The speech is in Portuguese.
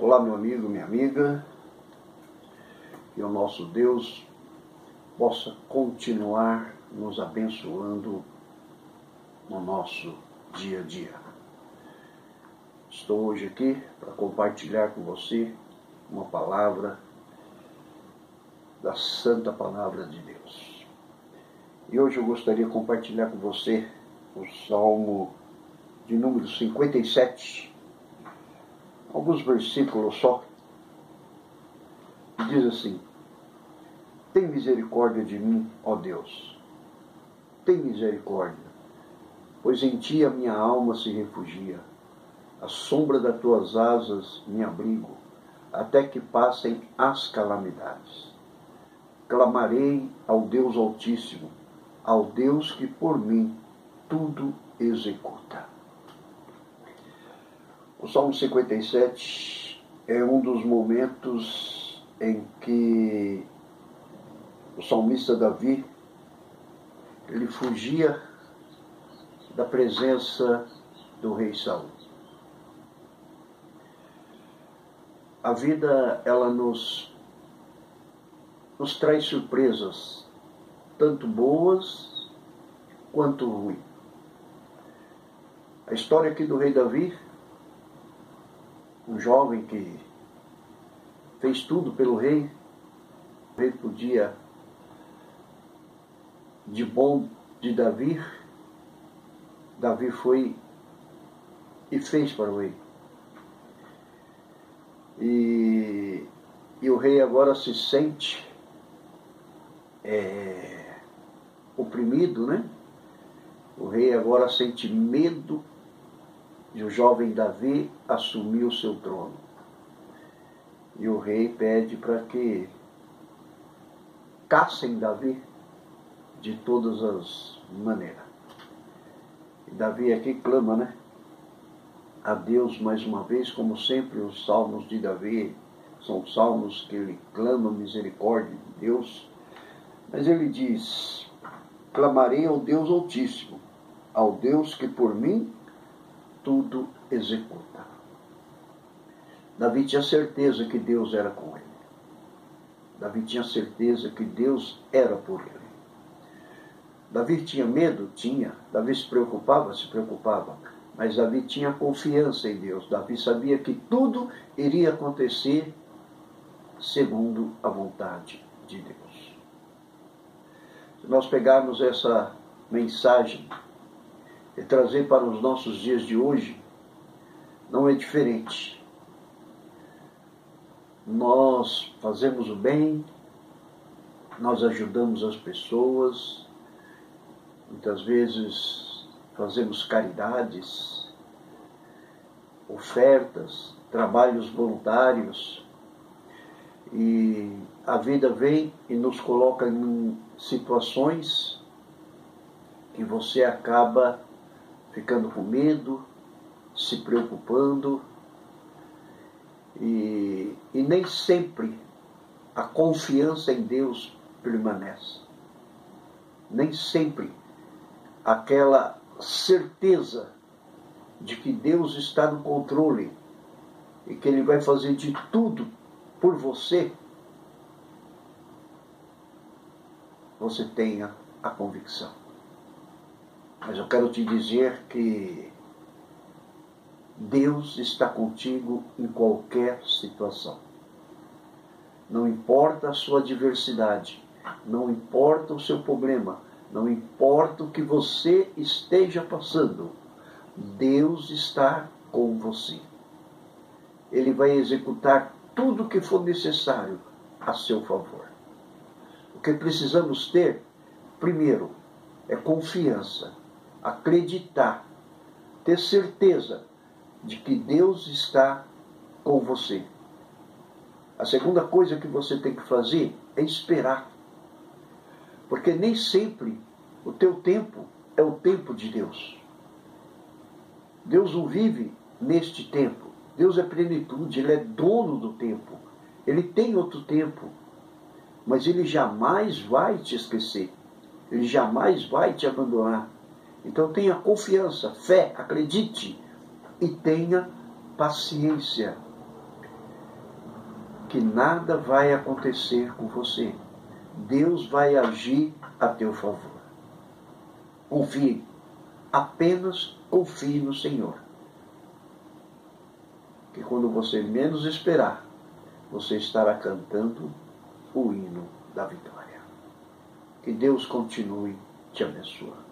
Olá, meu amigo, minha amiga. Que o nosso Deus possa continuar nos abençoando no nosso dia a dia. Estou hoje aqui para compartilhar com você uma palavra da Santa Palavra de Deus. E hoje eu gostaria de compartilhar com você o Salmo de número 57, alguns versículos só, diz assim: Tem misericórdia de mim, ó Deus, tem misericórdia, pois em ti a minha alma se refugia, a sombra das tuas asas me abrigo, até que passem as calamidades. Clamarei ao Deus Altíssimo, ao Deus que por mim tudo executa. O Salmo 57 é um dos momentos em que o salmista Davi ele fugia da presença do rei Saul. A vida ela nos nos traz surpresas, tanto boas quanto ruins. A história aqui do rei Davi um jovem que fez tudo pelo rei. O rei podia, de bom de Davi, Davi foi e fez para o rei. E, e o rei agora se sente é, oprimido, né? O rei agora sente medo e o jovem Davi assumiu o seu trono. E o rei pede para que caçem Davi de todas as maneiras. E Davi aqui clama, né? A Deus mais uma vez, como sempre, os salmos de Davi são salmos que ele clama misericórdia de Deus. Mas ele diz: Clamarei ao Deus Altíssimo, ao Deus que por mim tudo executa. Davi tinha certeza que Deus era com ele. Davi tinha certeza que Deus era por ele. Davi tinha medo? Tinha. Davi se preocupava? Se preocupava. Mas Davi tinha confiança em Deus. Davi sabia que tudo iria acontecer segundo a vontade de Deus. Se nós pegarmos essa mensagem e trazer para os nossos dias de hoje, não é diferente. Nós fazemos o bem, nós ajudamos as pessoas, muitas vezes fazemos caridades, ofertas, trabalhos voluntários, e a vida vem e nos coloca em situações que você acaba ficando com medo, se preocupando e, e nem sempre a confiança em Deus permanece. Nem sempre aquela certeza de que Deus está no controle e que Ele vai fazer de tudo por você, você tenha a convicção. Mas eu quero te dizer que Deus está contigo em qualquer situação. Não importa a sua adversidade, não importa o seu problema, não importa o que você esteja passando, Deus está com você. Ele vai executar tudo o que for necessário a seu favor. O que precisamos ter, primeiro, é confiança acreditar, ter certeza de que Deus está com você. A segunda coisa que você tem que fazer é esperar. Porque nem sempre o teu tempo é o tempo de Deus. Deus não vive neste tempo. Deus é plenitude, Ele é dono do tempo. Ele tem outro tempo. Mas Ele jamais vai te esquecer. Ele jamais vai te abandonar. Então tenha confiança, fé, acredite e tenha paciência. que nada vai acontecer com você. Deus vai agir a teu favor. Confie, apenas confie no Senhor. Que quando você menos esperar, você estará cantando o hino da vitória. Que Deus continue te abençoando.